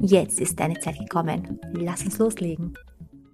Jetzt ist deine Zeit gekommen. Lass uns loslegen.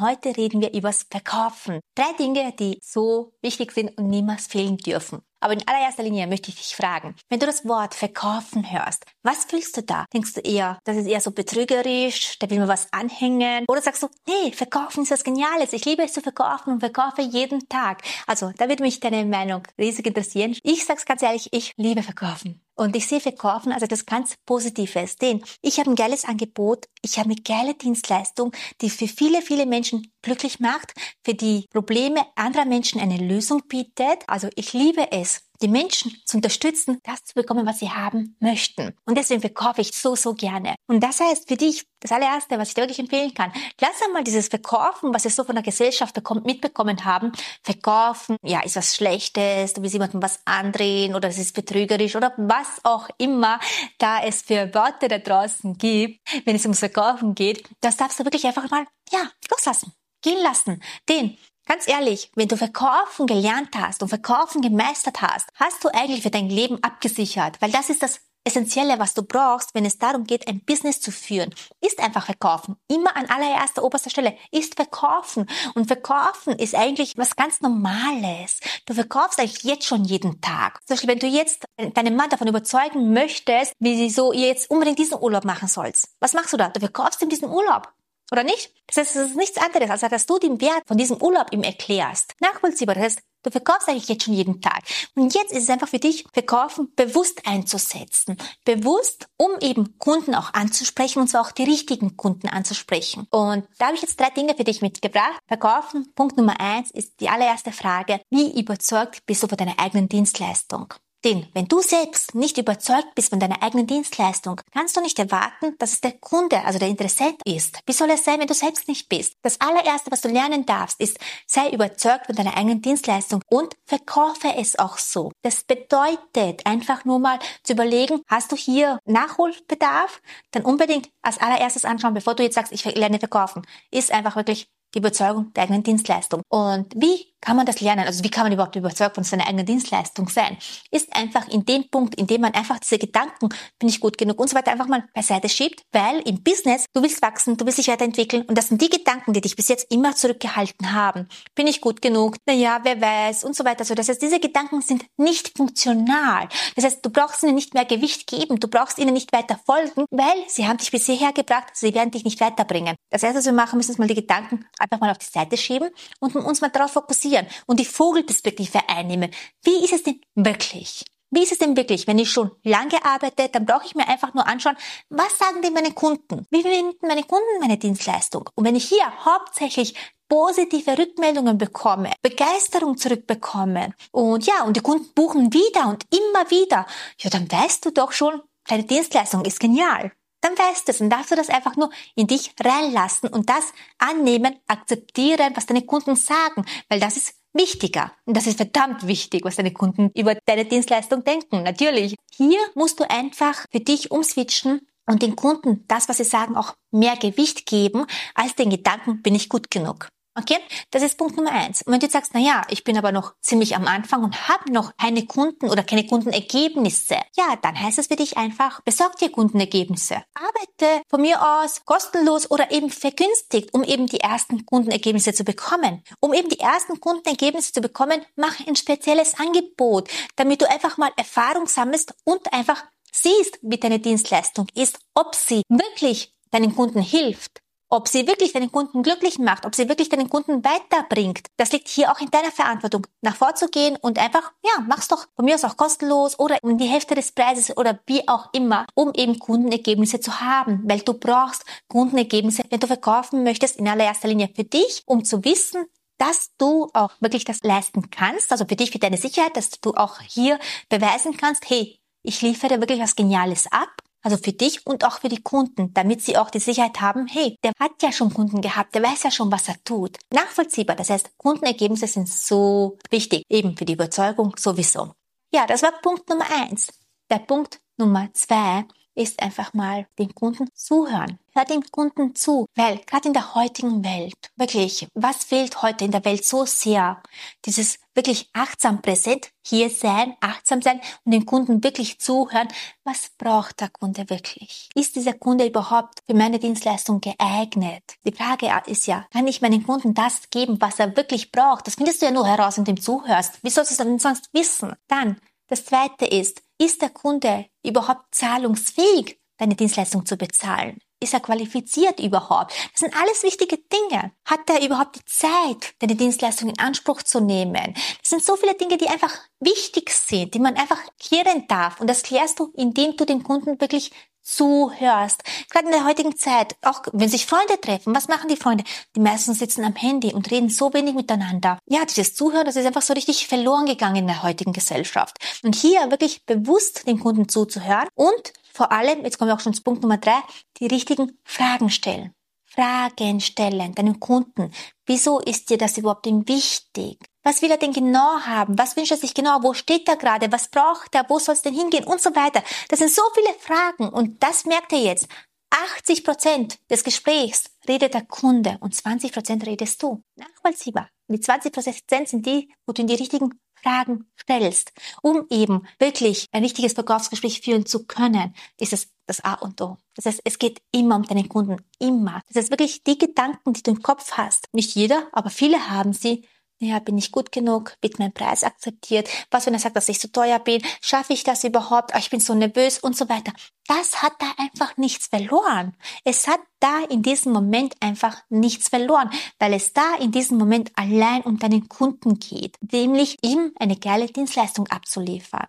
Heute reden wir übers Verkaufen. Drei Dinge, die so wichtig sind und niemals fehlen dürfen. Aber in allererster Linie möchte ich dich fragen, wenn du das Wort verkaufen hörst, was fühlst du da? Denkst du eher, das ist eher so betrügerisch, da will man was anhängen? Oder sagst du, nee, verkaufen ist was Geniales, ich liebe es zu verkaufen und verkaufe jeden Tag. Also, da würde mich deine Meinung riesig interessieren. Ich sag's ganz ehrlich, ich liebe verkaufen. Und ich sehe Verkaufen also das ganz Positives, denn ich habe ein geiles Angebot, ich habe eine geile Dienstleistung, die für viele, viele Menschen glücklich macht, für die Probleme anderer Menschen eine Lösung bietet. Also ich liebe es, die Menschen zu unterstützen, das zu bekommen, was sie haben möchten. Und deswegen verkaufe ich so, so gerne. Und das heißt für dich, das allererste, was ich dir wirklich empfehlen kann, lass einmal dieses Verkaufen, was wir so von der Gesellschaft bekommen, mitbekommen haben. Verkaufen, ja, ist was Schlechtes, du willst jemandem was andrehen oder es ist betrügerisch oder was auch immer da es für Worte da draußen gibt, wenn es ums Verkaufen geht. Das darfst du wirklich einfach mal, ja, loslassen gehen lassen. Denn Ganz ehrlich, wenn du Verkaufen gelernt hast und Verkaufen gemeistert hast, hast du eigentlich für dein Leben abgesichert, weil das ist das Essentielle, was du brauchst, wenn es darum geht, ein Business zu führen, ist einfach verkaufen. Immer an allererster, oberster Stelle ist verkaufen. Und verkaufen ist eigentlich was ganz Normales. Du verkaufst eigentlich jetzt schon jeden Tag. Zum Beispiel, wenn du jetzt deinen Mann davon überzeugen möchtest, wie sie so ihr jetzt unbedingt diesen Urlaub machen sollst. Was machst du da? Du verkaufst ihm diesen Urlaub. Oder nicht? Das heißt, es ist nichts anderes, als dass du den Wert von diesem Urlaub ihm erklärst. Nachvollziehbar. Das heißt, du verkaufst eigentlich jetzt schon jeden Tag. Und jetzt ist es einfach für dich, Verkaufen bewusst einzusetzen. Bewusst, um eben Kunden auch anzusprechen und zwar auch die richtigen Kunden anzusprechen. Und da habe ich jetzt drei Dinge für dich mitgebracht. Verkaufen, Punkt Nummer eins, ist die allererste Frage. Wie überzeugt bist du von deiner eigenen Dienstleistung? Denn wenn du selbst nicht überzeugt bist von deiner eigenen Dienstleistung, kannst du nicht erwarten, dass es der Kunde, also der Interessent ist. Wie soll es sein, wenn du selbst nicht bist? Das allererste, was du lernen darfst, ist, sei überzeugt von deiner eigenen Dienstleistung und verkaufe es auch so. Das bedeutet einfach nur mal zu überlegen, hast du hier Nachholbedarf? Dann unbedingt als allererstes anschauen, bevor du jetzt sagst, ich lerne verkaufen. Ist einfach wirklich die Überzeugung der eigenen Dienstleistung. Und wie kann man das lernen? Also wie kann man überhaupt überzeugt von seiner eigenen Dienstleistung sein? Ist einfach in dem Punkt, in dem man einfach diese Gedanken, bin ich gut genug und so weiter einfach mal beiseite schiebt, weil im Business, du willst wachsen, du willst dich weiterentwickeln und das sind die Gedanken, die dich bis jetzt immer zurückgehalten haben. Bin ich gut genug? Naja, wer weiß und so weiter. So, das heißt, diese Gedanken sind nicht funktional. Das heißt, du brauchst ihnen nicht mehr Gewicht geben, du brauchst ihnen nicht weiter folgen, weil sie haben dich bisher hergebracht, sie werden dich nicht weiterbringen. Das erste, was wir machen müssen, ist mal die Gedanken einfach mal auf die Seite schieben und uns mal darauf fokussieren und die Vogelperspektive einnehmen. Wie ist es denn wirklich? Wie ist es denn wirklich? Wenn ich schon lange arbeite, dann brauche ich mir einfach nur anschauen, was sagen denn meine Kunden? Wie finden meine Kunden meine Dienstleistung? Und wenn ich hier hauptsächlich positive Rückmeldungen bekomme, Begeisterung zurückbekomme und ja, und die Kunden buchen wieder und immer wieder, ja, dann weißt du doch schon, deine Dienstleistung ist genial dann weißt du es und darfst du das einfach nur in dich reinlassen und das annehmen, akzeptieren, was deine Kunden sagen, weil das ist wichtiger. Und das ist verdammt wichtig, was deine Kunden über deine Dienstleistung denken. Natürlich. Hier musst du einfach für dich umswitchen und den Kunden das, was sie sagen, auch mehr Gewicht geben, als den Gedanken, bin ich gut genug. Okay, das ist Punkt Nummer eins. Und wenn du jetzt sagst, na ja, ich bin aber noch ziemlich am Anfang und habe noch keine Kunden oder keine Kundenergebnisse, ja, dann heißt es für dich einfach, besorg dir Kundenergebnisse. Arbeite von mir aus kostenlos oder eben vergünstigt, um eben die ersten Kundenergebnisse zu bekommen. Um eben die ersten Kundenergebnisse zu bekommen, mach ein spezielles Angebot, damit du einfach mal Erfahrung sammelst und einfach siehst, wie deine Dienstleistung ist, ob sie wirklich deinen Kunden hilft ob sie wirklich deinen Kunden glücklich macht, ob sie wirklich deinen Kunden weiterbringt, das liegt hier auch in deiner Verantwortung, nach vorzugehen und einfach, ja, mach's doch von mir aus auch kostenlos oder um die Hälfte des Preises oder wie auch immer, um eben Kundenergebnisse zu haben, weil du brauchst Kundenergebnisse, wenn du verkaufen möchtest, in allererster Linie für dich, um zu wissen, dass du auch wirklich das leisten kannst, also für dich, für deine Sicherheit, dass du auch hier beweisen kannst, hey, ich liefere wirklich was Geniales ab Also für dich und auch für die Kunden, damit sie auch die Sicherheit haben, hey, der hat ja schon Kunden gehabt, der weiß ja schon, was er tut. Nachvollziehbar. Das heißt, Kundenergebnisse sind so wichtig, eben für die Überzeugung sowieso. Ja, das war Punkt Nummer eins. Der Punkt Nummer zwei ist einfach mal den Kunden zuhören. Hör dem Kunden zu, weil gerade in der heutigen Welt, wirklich, was fehlt heute in der Welt so sehr? Dieses wirklich achtsam präsent hier sein, achtsam sein und dem Kunden wirklich zuhören. Was braucht der Kunde wirklich? Ist dieser Kunde überhaupt für meine Dienstleistung geeignet? Die Frage ist ja, kann ich meinem Kunden das geben, was er wirklich braucht? Das findest du ja nur heraus, wenn du zuhörst. Wie sollst du es denn sonst wissen? Dann, das zweite ist, ist der Kunde überhaupt zahlungsfähig, deine Dienstleistung zu bezahlen? Ist er qualifiziert überhaupt? Das sind alles wichtige Dinge. Hat er überhaupt die Zeit, deine Dienstleistung in Anspruch zu nehmen? Das sind so viele Dinge, die einfach wichtig sind, die man einfach klären darf. Und das klärst du, indem du den Kunden wirklich zuhörst. Gerade in der heutigen Zeit, auch wenn sich Freunde treffen, was machen die Freunde? Die meisten sitzen am Handy und reden so wenig miteinander. Ja, dieses Zuhören, das ist einfach so richtig verloren gegangen in der heutigen Gesellschaft. Und hier wirklich bewusst den Kunden zuzuhören und vor allem, jetzt kommen wir auch schon zu Punkt Nummer drei, die richtigen Fragen stellen. Fragen stellen, deinem Kunden. Wieso ist dir das überhaupt wichtig? Was will er denn genau haben? Was wünscht er sich genau? Wo steht er gerade? Was braucht er? Wo soll es denn hingehen? Und so weiter. Das sind so viele Fragen und das merkt er jetzt. 80 Prozent des Gesprächs redet der Kunde und 20 Prozent redest du. Nachvollziehbar. Die 20 Prozent sind die, wo du in die richtigen Fragen stellst, um eben wirklich ein richtiges Verkaufsgespräch führen zu können, ist es das A und O. Das heißt, es geht immer um deinen Kunden, immer. Das heißt wirklich die Gedanken, die du im Kopf hast. Nicht jeder, aber viele haben sie, ja, bin ich gut genug? Wird mein Preis akzeptiert? Was, wenn er sagt, dass ich zu teuer bin? Schaffe ich das überhaupt? Ah, ich bin so nervös und so weiter. Das hat da einfach nichts verloren. Es hat da in diesem Moment einfach nichts verloren, weil es da in diesem Moment allein um deinen Kunden geht, nämlich ihm eine geile Dienstleistung abzuliefern.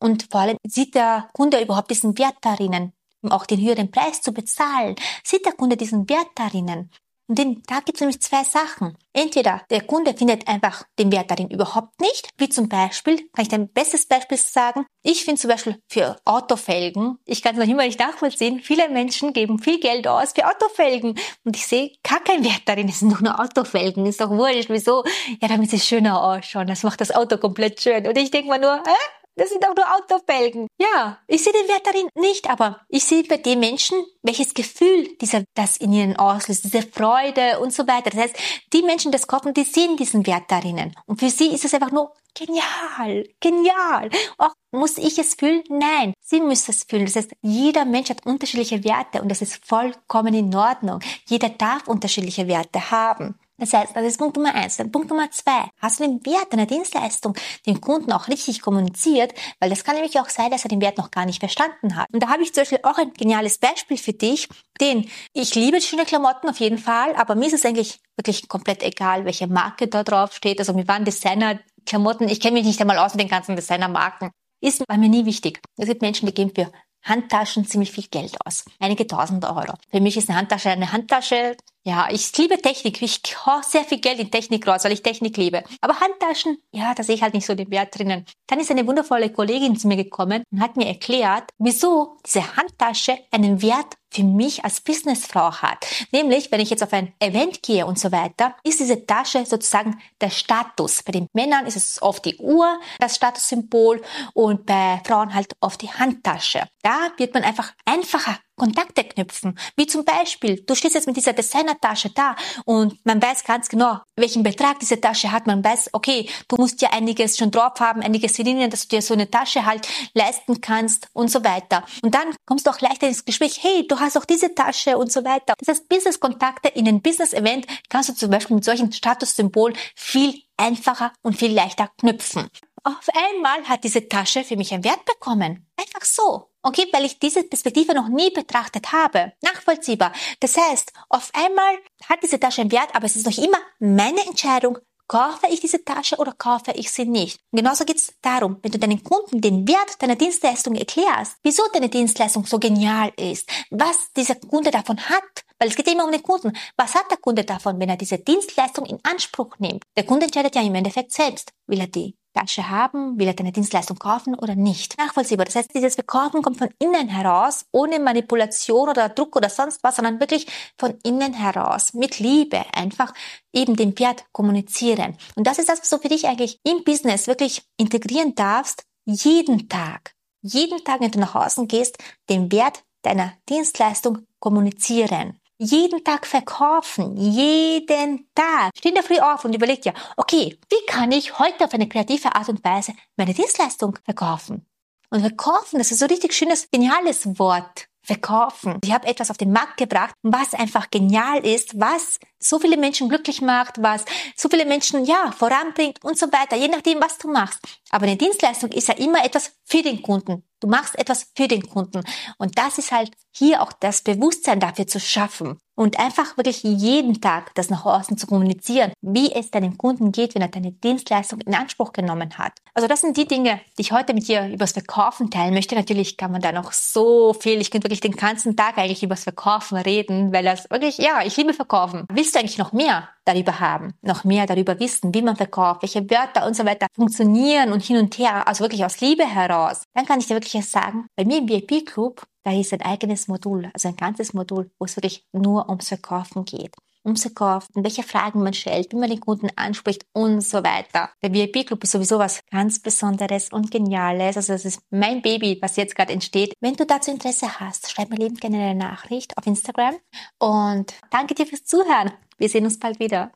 Und vor allem sieht der Kunde überhaupt diesen Wert darin, auch den höheren Preis zu bezahlen? Sieht der Kunde diesen Wert darin? Und den, da gibt es nämlich zwei Sachen. Entweder der Kunde findet einfach den Wert darin überhaupt nicht, wie zum Beispiel, kann ich ein bestes Beispiel sagen, ich finde zum Beispiel für Autofelgen, ich kann es noch immer nicht nachvollziehen, viele Menschen geben viel Geld aus für Autofelgen und ich sehe gar keinen Wert darin, es sind doch nur Autofelgen, ist doch wurscht, wieso? Ja, damit sie schöner ausschauen, das macht das Auto komplett schön. Und ich denke mal nur, hä? Das sind auch nur Autofelgen. Ja, ich sehe den Wert darin nicht, aber ich sehe bei den Menschen, welches Gefühl dieser, das in ihnen auslöst, diese Freude und so weiter. Das heißt, die Menschen, das kaufen, die sehen diesen Wert darin. Und für sie ist es einfach nur genial, genial. Auch muss ich es fühlen? Nein, sie müssen es fühlen. Das heißt, jeder Mensch hat unterschiedliche Werte und das ist vollkommen in Ordnung. Jeder darf unterschiedliche Werte haben. Das heißt, das ist Punkt Nummer eins. Dann Punkt Nummer zwei. Hast du den Wert deiner Dienstleistung dem Kunden auch richtig kommuniziert? Weil das kann nämlich auch sein, dass er den Wert noch gar nicht verstanden hat. Und da habe ich zum Beispiel auch ein geniales Beispiel für dich, den ich liebe schöne Klamotten auf jeden Fall, aber mir ist es eigentlich wirklich komplett egal, welche Marke da drauf steht. Also mir waren Designer-Klamotten, ich kenne mich nicht einmal aus mit den ganzen Designer-Marken. Ist bei mir nie wichtig. Es gibt Menschen, die geben für Handtaschen ziemlich viel Geld aus. Einige tausend Euro. Für mich ist eine Handtasche eine Handtasche. Ja, ich liebe Technik. Ich hau sehr viel Geld in Technik raus, weil ich Technik liebe. Aber Handtaschen, ja, da sehe ich halt nicht so den Wert drinnen. Dann ist eine wundervolle Kollegin zu mir gekommen und hat mir erklärt, wieso diese Handtasche einen Wert für mich als Businessfrau hat. Nämlich, wenn ich jetzt auf ein Event gehe und so weiter, ist diese Tasche sozusagen der Status. Bei den Männern ist es oft die Uhr, das Statussymbol und bei Frauen halt oft die Handtasche. Da wird man einfach einfacher Kontakte knüpfen. Wie zum Beispiel, du stehst jetzt mit dieser Designertasche da und man weiß ganz genau, welchen Betrag diese Tasche hat. Man weiß, okay, du musst ja einiges schon drauf haben, einiges verdienen, dass du dir so eine Tasche halt leisten kannst und so weiter. Und dann kommst du auch leichter ins Gespräch, hey, du hast auch diese Tasche und so weiter. Das heißt, Business-Kontakte in einem Business-Event kannst du zum Beispiel mit solchen Statussymbolen viel einfacher und viel leichter knüpfen. Auf einmal hat diese Tasche für mich einen Wert bekommen. Einfach so. Okay, weil ich diese Perspektive noch nie betrachtet habe. Nachvollziehbar. Das heißt, auf einmal hat diese Tasche einen Wert, aber es ist noch immer meine Entscheidung, kaufe ich diese Tasche oder kaufe ich sie nicht. Genauso geht es darum, wenn du deinen Kunden den Wert deiner Dienstleistung erklärst, wieso deine Dienstleistung so genial ist, was dieser Kunde davon hat, weil es geht immer um den Kunden. Was hat der Kunde davon, wenn er diese Dienstleistung in Anspruch nimmt? Der Kunde entscheidet ja im Endeffekt selbst. Will er die Tasche haben? Will er deine Dienstleistung kaufen oder nicht? Nachvollziehbar. Das heißt, dieses Verkaufen kommt von innen heraus, ohne Manipulation oder Druck oder sonst was, sondern wirklich von innen heraus, mit Liebe, einfach eben den Wert kommunizieren. Und das ist das, was du für dich eigentlich im Business wirklich integrieren darfst, jeden Tag. Jeden Tag, wenn du nach außen gehst, den Wert deiner Dienstleistung kommunizieren jeden Tag verkaufen, jeden Tag. Steh in der Früh auf und überleg dir, okay, wie kann ich heute auf eine kreative Art und Weise meine Dienstleistung verkaufen? Und verkaufen, das ist so richtig schönes, geniales Wort. Verkaufen. Ich habe etwas auf den Markt gebracht, was einfach genial ist, was so viele Menschen glücklich macht, was so viele Menschen ja voranbringt und so weiter, je nachdem, was du machst. Aber eine Dienstleistung ist ja immer etwas für den Kunden. Du machst etwas für den Kunden. Und das ist halt hier auch das Bewusstsein dafür zu schaffen und einfach wirklich jeden Tag das nach außen zu kommunizieren, wie es deinem Kunden geht, wenn er deine Dienstleistung in Anspruch genommen hat. Also das sind die Dinge, die ich heute mit dir übers Verkaufen teilen möchte. Natürlich kann man da noch so viel, ich könnte wirklich den ganzen Tag eigentlich übers Verkaufen reden, weil das wirklich, ja, ich liebe Verkaufen. Willst du eigentlich noch mehr darüber haben, noch mehr darüber wissen, wie man verkauft, welche Wörter und so weiter funktionieren und hin und her, also wirklich aus Liebe heraus, dann kann ich dir wirklich sagen, bei mir im VIP-Club da ist ein eigenes Modul, also ein ganzes Modul, wo es wirklich nur ums Verkaufen geht. Ums Verkaufen, welche Fragen man stellt, wie man den Kunden anspricht und so weiter. Der VIP-Club ist sowieso was ganz Besonderes und Geniales. Also das ist mein Baby, was jetzt gerade entsteht. Wenn du dazu Interesse hast, schreib mir liebend gerne eine Nachricht auf Instagram. Und danke dir fürs Zuhören. Wir sehen uns bald wieder.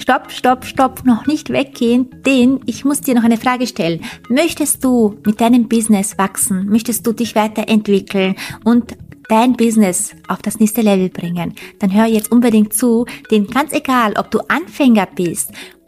Stopp, stopp, stopp, noch nicht weggehen, denn ich muss dir noch eine Frage stellen. Möchtest du mit deinem Business wachsen? Möchtest du dich weiterentwickeln und dein Business auf das nächste Level bringen, dann hör jetzt unbedingt zu, denn ganz egal, ob du Anfänger bist